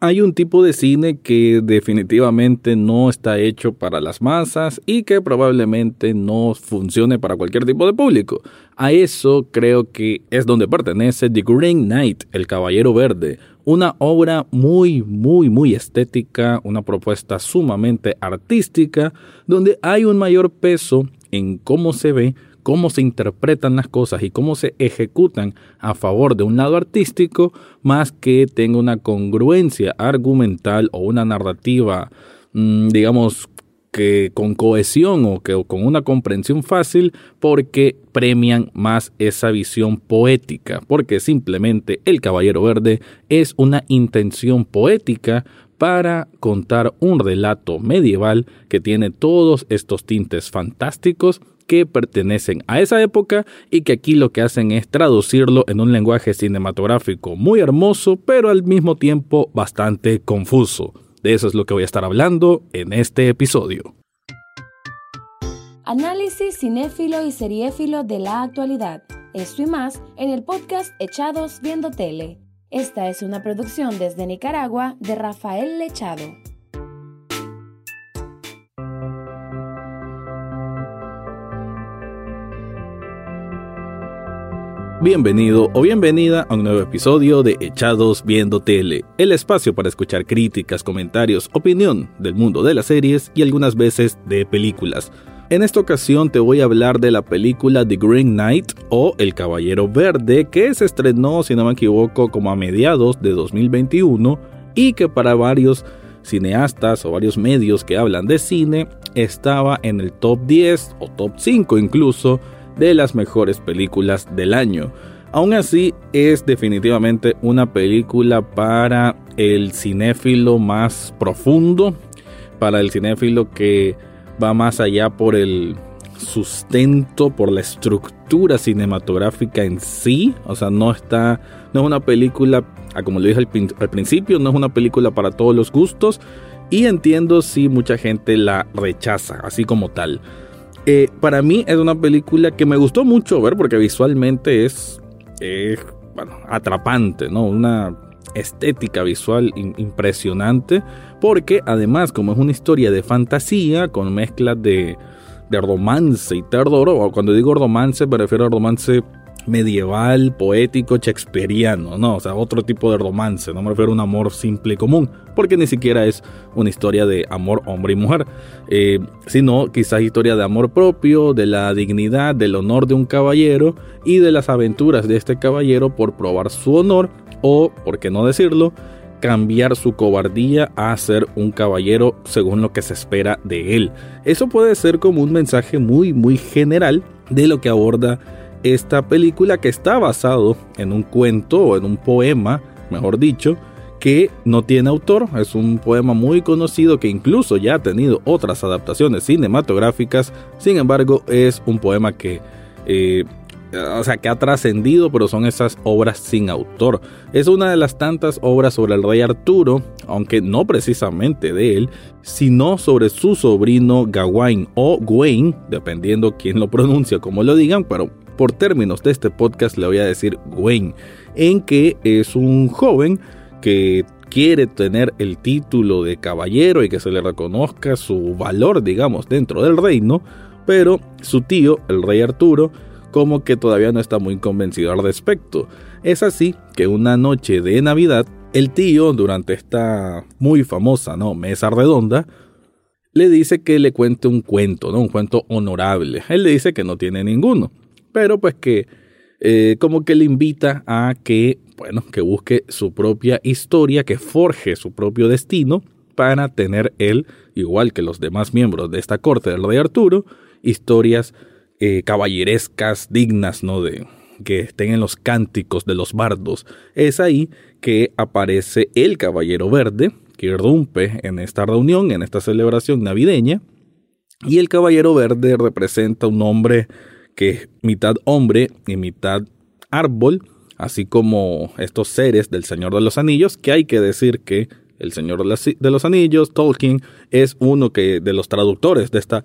hay un tipo de cine que definitivamente no está hecho para las masas y que probablemente no funcione para cualquier tipo de público. A eso creo que es donde pertenece The Green Knight, El Caballero Verde, una obra muy, muy, muy estética, una propuesta sumamente artística, donde hay un mayor peso en cómo se ve, cómo se interpretan las cosas y cómo se ejecutan a favor de un lado artístico, más que tenga una congruencia argumental o una narrativa, mm, digamos, que con cohesión o que con una comprensión fácil porque premian más esa visión poética, porque simplemente El Caballero Verde es una intención poética para contar un relato medieval que tiene todos estos tintes fantásticos que pertenecen a esa época y que aquí lo que hacen es traducirlo en un lenguaje cinematográfico muy hermoso, pero al mismo tiempo bastante confuso. De eso es lo que voy a estar hablando en este episodio. Análisis cinéfilo y seriéfilo de la actualidad. Esto y más en el podcast Echados Viendo Tele. Esta es una producción desde Nicaragua de Rafael Lechado. Bienvenido o bienvenida a un nuevo episodio de Echados Viendo Tele, el espacio para escuchar críticas, comentarios, opinión del mundo de las series y algunas veces de películas. En esta ocasión te voy a hablar de la película The Green Knight o El Caballero Verde que se estrenó, si no me equivoco, como a mediados de 2021 y que para varios cineastas o varios medios que hablan de cine estaba en el top 10 o top 5 incluso de las mejores películas del año. Aún así, es definitivamente una película para el cinéfilo más profundo, para el cinéfilo que va más allá por el sustento, por la estructura cinematográfica en sí. O sea, no está, no es una película, ah, como lo dije al, principio, no es una película para todos los gustos. Y entiendo si mucha gente la rechaza, así como tal. Eh, para mí es una película que me gustó mucho ver porque visualmente es, bueno, atrapante, ¿no? Una estética visual impresionante porque además como es una historia de fantasía con mezclas de, de romance y terror, o cuando digo romance me refiero a romance medieval, poético, shakespeariano, no, o sea, otro tipo de romance, no me refiero a un amor simple y común, porque ni siquiera es una historia de amor hombre y mujer, eh, sino quizás historia de amor propio, de la dignidad, del honor de un caballero y de las aventuras de este caballero por probar su honor o, por qué no decirlo, cambiar su cobardía a ser un caballero según lo que se espera de él. Eso puede ser como un mensaje muy muy general de lo que aborda esta película que está basado en un cuento o en un poema, mejor dicho, que no tiene autor, es un poema muy conocido que incluso ya ha tenido otras adaptaciones cinematográficas, sin embargo es un poema que, eh, o sea, que ha trascendido, pero son esas obras sin autor. Es una de las tantas obras sobre el rey Arturo, aunque no precisamente de él, sino sobre su sobrino Gawain o Gwain, dependiendo quién lo pronuncia, como lo digan, pero por términos de este podcast le voy a decir Gwen, en que es un joven que quiere tener el título de caballero y que se le reconozca su valor, digamos, dentro del reino, pero su tío, el rey Arturo, como que todavía no está muy convencido al respecto. Es así que una noche de Navidad, el tío, durante esta muy famosa mesa redonda, le dice que le cuente un cuento, ¿no? un cuento honorable. Él le dice que no tiene ninguno pero pues que eh, como que le invita a que, bueno, que busque su propia historia, que forje su propio destino para tener él, igual que los demás miembros de esta corte del rey Arturo, historias eh, caballerescas dignas, ¿no? De que estén en los cánticos de los bardos. Es ahí que aparece el caballero verde, que irrumpe en esta reunión, en esta celebración navideña, y el caballero verde representa un hombre que es mitad hombre y mitad árbol, así como estos seres del Señor de los Anillos, que hay que decir que el Señor de los Anillos, Tolkien, es uno que, de los traductores de, esta,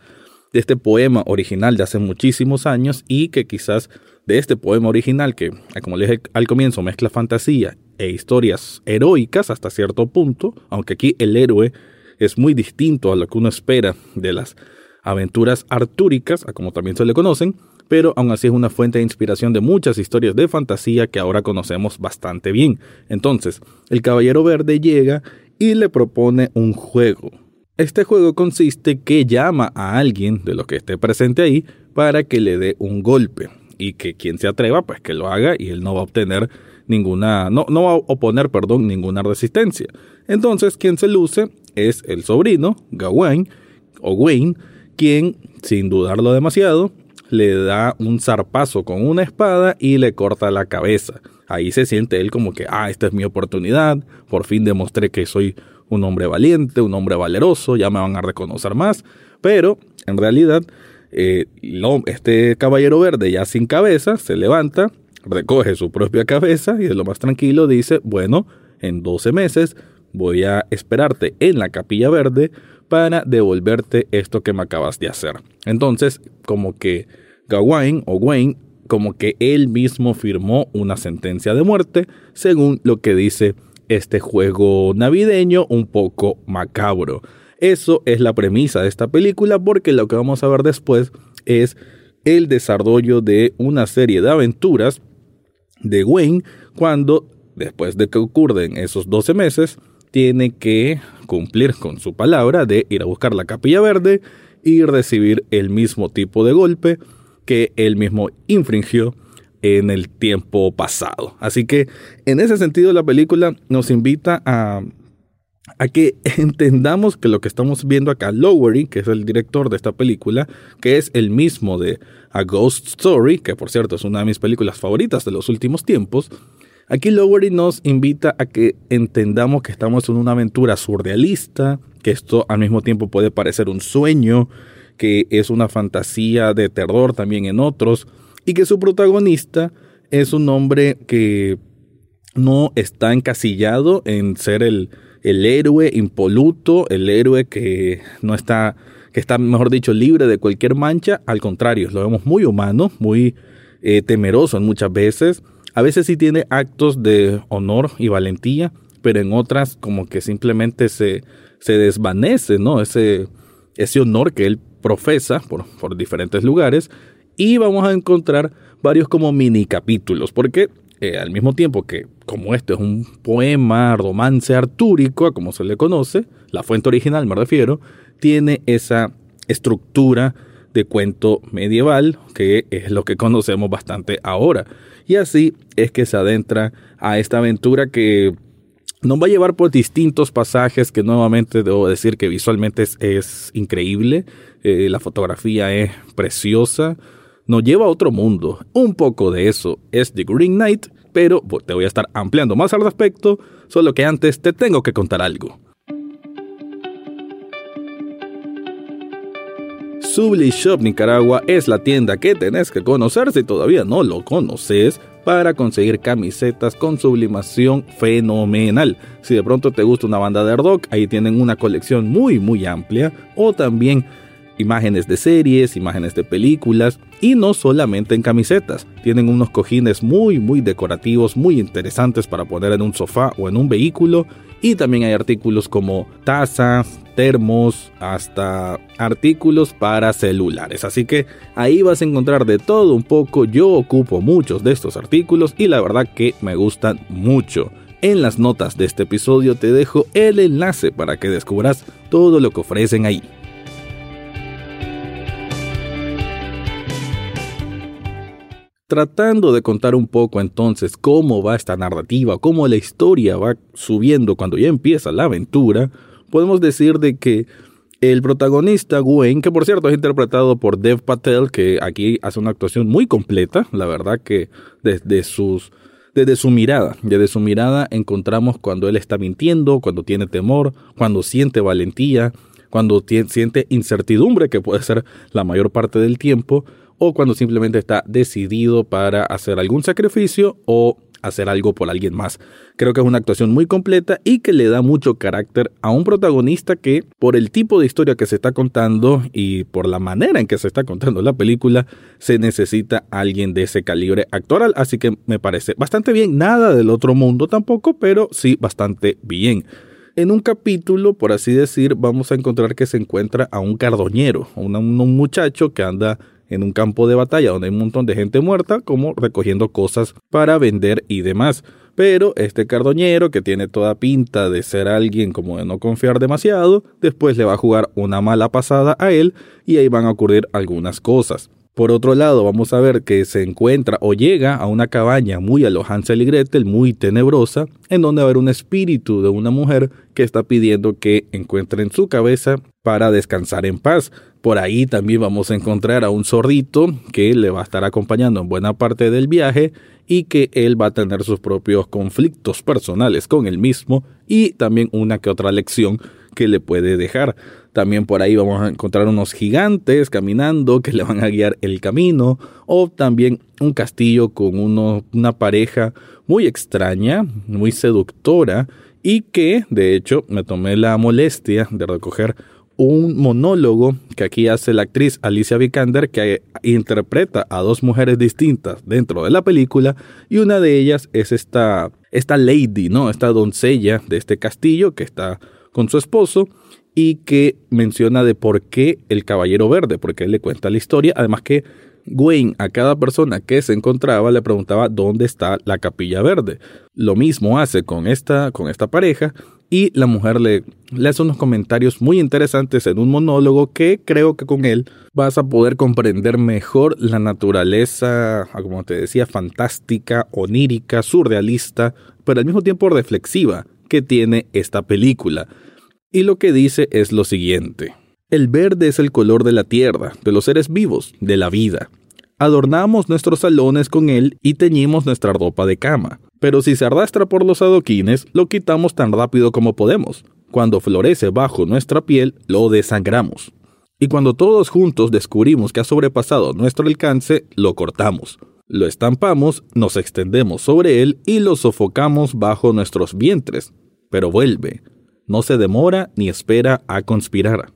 de este poema original de hace muchísimos años y que quizás de este poema original, que como le dije al comienzo, mezcla fantasía e historias heroicas hasta cierto punto, aunque aquí el héroe es muy distinto a lo que uno espera de las aventuras artúricas, a como también se le conocen, pero aún así es una fuente de inspiración de muchas historias de fantasía que ahora conocemos bastante bien. Entonces, el Caballero Verde llega y le propone un juego. Este juego consiste que llama a alguien de lo que esté presente ahí para que le dé un golpe y que quien se atreva pues que lo haga y él no va a obtener ninguna no, no va a oponer perdón ninguna resistencia entonces quien se luce es el sobrino Gawain o Wayne quien sin dudarlo demasiado le da un zarpazo con una espada y le corta la cabeza. Ahí se siente él como que ah esta es mi oportunidad. Por fin demostré que soy un hombre valiente, un hombre valeroso, ya me van a reconocer más, pero en realidad eh, este caballero verde ya sin cabeza se levanta, recoge su propia cabeza y de lo más tranquilo dice, bueno, en 12 meses voy a esperarte en la capilla verde para devolverte esto que me acabas de hacer. Entonces, como que Gawain o Wayne, como que él mismo firmó una sentencia de muerte, según lo que dice este juego navideño un poco macabro. Eso es la premisa de esta película porque lo que vamos a ver después es el desarrollo de una serie de aventuras de Wayne cuando, después de que ocurren esos 12 meses, tiene que cumplir con su palabra de ir a buscar la capilla verde y recibir el mismo tipo de golpe que él mismo infringió en el tiempo pasado. Así que en ese sentido la película nos invita a, a que entendamos que lo que estamos viendo acá, Lowery, que es el director de esta película, que es el mismo de A Ghost Story, que por cierto es una de mis películas favoritas de los últimos tiempos, aquí Lowery nos invita a que entendamos que estamos en una aventura surrealista, que esto al mismo tiempo puede parecer un sueño, que es una fantasía de terror también en otros, y que su protagonista es un hombre que no está encasillado en ser el, el héroe impoluto, el héroe que no está, que está, mejor dicho, libre de cualquier mancha. Al contrario, lo vemos muy humano, muy eh, temeroso muchas veces. A veces sí tiene actos de honor y valentía, pero en otras como que simplemente se, se desvanece, ¿no? Ese, ese honor que él profesa por, diferentes lugares y vamos a encontrar varios como mini capítulos, porque eh, al mismo tiempo que como esto es un poema, romance artúrico, como se le conoce, la fuente original me refiero, tiene esa estructura de cuento medieval, que es lo que conocemos bastante ahora. Y así es que se adentra a esta aventura que nos va a llevar por distintos pasajes que nuevamente debo decir que visualmente es, increíble, eh, la fotografía es preciosa, nos lleva a otro mundo. Un poco de eso es The Green Knight, pero te voy a estar ampliando más al respecto, solo que antes te tengo que contar algo. Subli Shop Nicaragua es la tienda que tenés que conocer si todavía no lo conoces para conseguir camisetas con sublimación fenomenal. Si de pronto te gusta una banda de rock, ahí tienen una colección muy muy amplia o también imágenes de series, imágenes de películas y no solamente en camisetas. Tienen unos cojines muy muy decorativos, muy interesantes para poner en un sofá o en un vehículo y también hay artículos como tazas, termos, hasta artículos para celulares. Así que ahí vas a encontrar de todo un poco. Yo ocupo muchos de estos artículos y la verdad que me gustan mucho. En las notas de este episodio te dejo el enlace para que descubras todo lo que ofrecen ahí. Tratando de contar un poco entonces cómo va esta narrativa, cómo la historia va subiendo cuando ya empieza la aventura, podemos decir de que el protagonista Gwen, que por cierto es interpretado por Dev Patel, que aquí hace una actuación muy completa, la verdad que desde sus desde su mirada, desde su mirada encontramos cuando él está mintiendo, cuando tiene temor, cuando siente valentía, cuando siente incertidumbre, que puede ser la mayor parte del tiempo, o cuando simplemente está decidido para hacer algún sacrificio o hacer algo por alguien más. Creo que es una actuación muy completa y que le da mucho carácter a un protagonista que, por el tipo de historia que se está contando y por la manera en que se está contando la película, se necesita alguien de ese calibre actoral. Así que me parece bastante bien. Nada del otro mundo tampoco, pero sí bastante bien. En un capítulo, por así decir, vamos a encontrar que se encuentra a un cardoñero, un, un muchacho que anda en un campo de batalla donde hay un montón de gente muerta, como recogiendo cosas para vender y demás. Pero este cardoñero, que tiene toda pinta de ser alguien como de no confiar demasiado, después le va a jugar una mala pasada a él y ahí van a ocurrir algunas cosas. Por otro lado, vamos a ver que se encuentra o llega a una cabaña muy a lo y Gretel, muy tenebrosa, en donde va a haber un espíritu de una mujer que está pidiendo que encuentren su cabeza para descansar en paz. Por ahí también vamos a encontrar a un zorrito que le va a estar acompañando en buena parte del viaje y que él va a tener sus propios conflictos personales con él mismo y también una que otra lección que le puede dejar. También por ahí vamos a encontrar unos gigantes caminando que le van a guiar el camino. O también un castillo con una pareja muy extraña, muy seductora. Y que, de hecho, me tomé la molestia de recoger un monólogo que aquí hace la actriz Alicia Vikander que interpreta a dos mujeres distintas dentro de la película y una de ellas es esta esta lady, ¿no? Esta doncella de este castillo que está con su esposo y que menciona de por qué el Caballero Verde, porque él le cuenta la historia, además que Gwen a cada persona que se encontraba le preguntaba dónde está la capilla verde. Lo mismo hace con esta, con esta pareja y la mujer le, le hace unos comentarios muy interesantes en un monólogo que creo que con él vas a poder comprender mejor la naturaleza, como te decía, fantástica, onírica, surrealista, pero al mismo tiempo reflexiva que tiene esta película. Y lo que dice es lo siguiente. El verde es el color de la tierra, de los seres vivos, de la vida. Adornamos nuestros salones con él y teñimos nuestra ropa de cama. Pero si se arrastra por los adoquines, lo quitamos tan rápido como podemos. Cuando florece bajo nuestra piel, lo desangramos. Y cuando todos juntos descubrimos que ha sobrepasado nuestro alcance, lo cortamos. Lo estampamos, nos extendemos sobre él y lo sofocamos bajo nuestros vientres. Pero vuelve, no se demora ni espera a conspirar.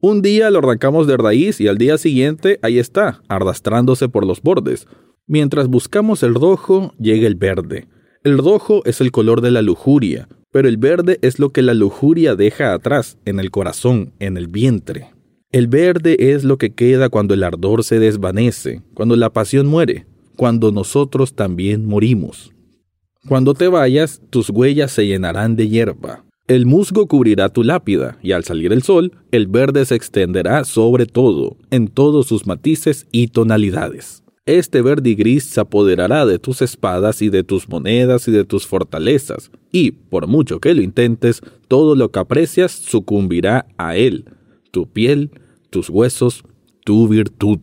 Un día lo arrancamos de raíz y al día siguiente ahí está, arrastrándose por los bordes. Mientras buscamos el rojo, llega el verde. El rojo es el color de la lujuria, pero el verde es lo que la lujuria deja atrás, en el corazón, en el vientre. El verde es lo que queda cuando el ardor se desvanece, cuando la pasión muere, cuando nosotros también morimos. Cuando te vayas, tus huellas se llenarán de hierba, el musgo cubrirá tu lápida, y al salir el sol, el verde se extenderá sobre todo, en todos sus matices y tonalidades. Este verde y gris se apoderará de tus espadas y de tus monedas y de tus fortalezas, y, por mucho que lo intentes, todo lo que aprecias sucumbirá a él, tu piel, tus huesos, tu virtud.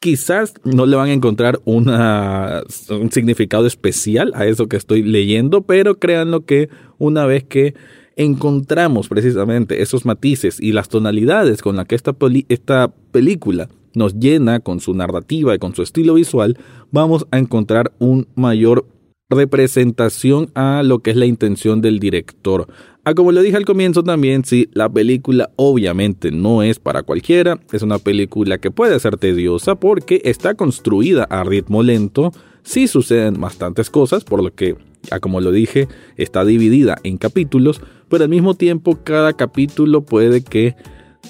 Quizás no le van a encontrar una, un significado especial a eso que estoy leyendo, pero créanlo que una vez que encontramos precisamente esos matices y las tonalidades con las que esta, esta película nos llena con su narrativa y con su estilo visual, vamos a encontrar un mayor representación a lo que es la intención del director. Ah, como le dije al comienzo también, sí, la película obviamente no es para cualquiera, es una película que puede ser tediosa porque está construida a ritmo lento, sí suceden bastantes cosas, por lo que, ah, como lo dije, está dividida en capítulos, pero al mismo tiempo cada capítulo puede que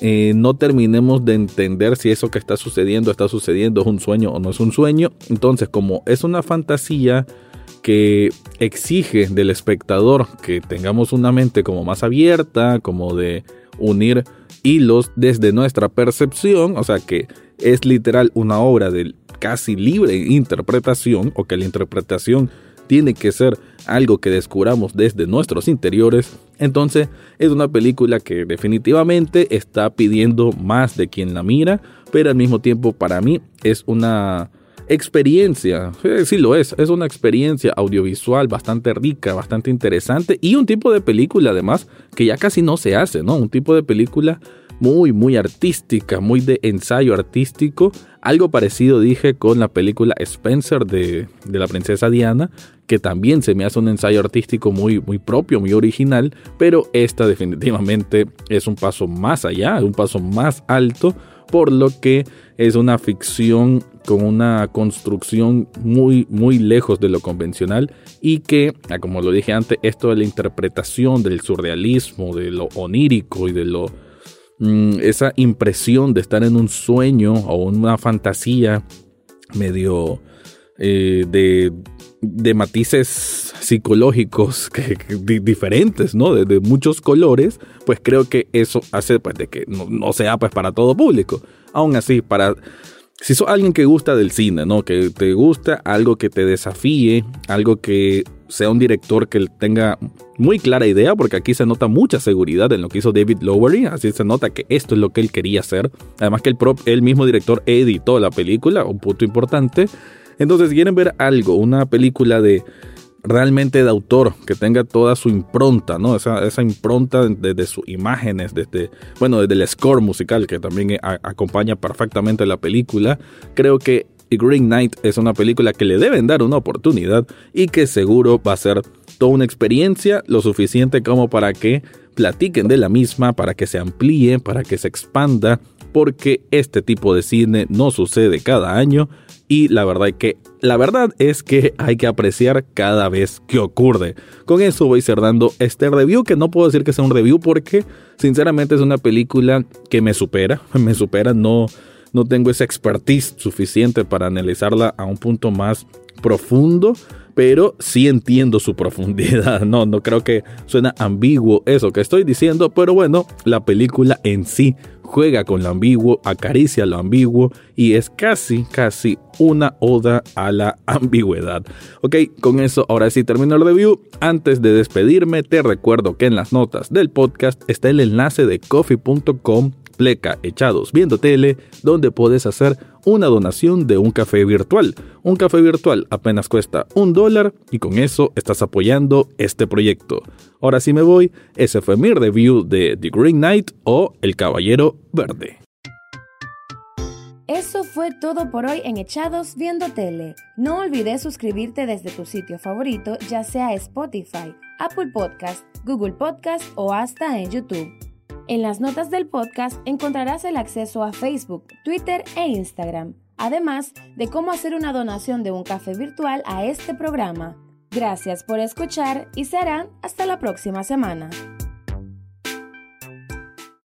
eh, no terminemos de entender si eso que está sucediendo está sucediendo, es un sueño o no es un sueño. Entonces, como es una fantasía que exige del espectador que tengamos una mente como más abierta, como de unir hilos desde nuestra percepción, o sea que es literal una obra de casi libre interpretación o que la interpretación tiene que ser algo que descubramos desde nuestros interiores, entonces es una película que definitivamente está pidiendo más de quien la mira, pero al mismo tiempo para mí es una experiencia, sí lo es, es una experiencia audiovisual bastante rica, bastante interesante y un tipo de película además que ya casi no se hace, ¿no? Un tipo de película muy, muy artística, muy de ensayo artístico. Algo parecido dije con la película Spencer de, de, la princesa Diana, que también se me hace un ensayo artístico muy, muy propio, muy original, pero esta definitivamente es un paso más allá, un paso más alto, por lo que es una ficción con una construcción muy, muy lejos de lo convencional y que, ah, como lo dije antes, esto de la interpretación del surrealismo, de lo onírico y de lo Mm, esa impresión de estar en un sueño o una fantasía medio eh, de, matices psicológicos diferentes, ¿no? De, muchos colores, pues creo que eso hace pues, de que no, no sea pues para todo público. Aún así, para si sos alguien que gusta del cine, ¿no? Que te gusta algo que te desafíe, algo que sea un director que tenga muy clara idea, porque aquí se nota mucha seguridad en lo que hizo David Lowery, así se nota que esto es lo que él quería hacer. Además que el, el mismo director editó la película, un punto importante. Entonces, si quieren ver algo, una película de realmente de autor, que tenga toda su impronta, ¿no? Esa, esa impronta desde sus imágenes, desde, bueno, desde el score musical que también acompaña perfectamente la película. Creo que Green Knight es una película que le deben dar una oportunidad y que seguro va a ser toda una experiencia lo suficiente como para que platiquen de la misma, para que se amplíe, para que se expanda, porque este tipo de cine no sucede cada año y la verdad que la verdad es que hay que apreciar cada vez que ocurre. Con eso voy cerrando este review que no puedo decir que sea un review porque sinceramente es una película que me supera, me supera, no no tengo esa expertise suficiente para analizarla a un punto más profundo, pero sí entiendo su profundidad. No, no creo que suena ambiguo eso que estoy diciendo, pero bueno, la película en sí juega con lo ambiguo, acaricia lo ambiguo y es casi, casi una oda a la ambigüedad. Ok, con eso ahora sí termino el review. Antes de despedirme, te recuerdo que en las notas del podcast está el enlace de coffee.com pleca echados viendo tele, donde puedes hacer una donación de un café virtual. Un café virtual apenas cuesta un dólar y con eso estás apoyando este proyecto. Ahora sí me voy, ese fue mi review de The Green Knight o El Caballero Verde. Eso fue todo por hoy en Echados Viendo Tele. No olvides suscribirte desde tu sitio favorito, ya sea Spotify, Apple Podcast, Google Podcast o hasta en YouTube. En las notas del podcast encontrarás el acceso a Facebook, Twitter e Instagram, además de cómo hacer una donación de un café virtual a este programa. Gracias por escuchar y serán hasta la próxima semana.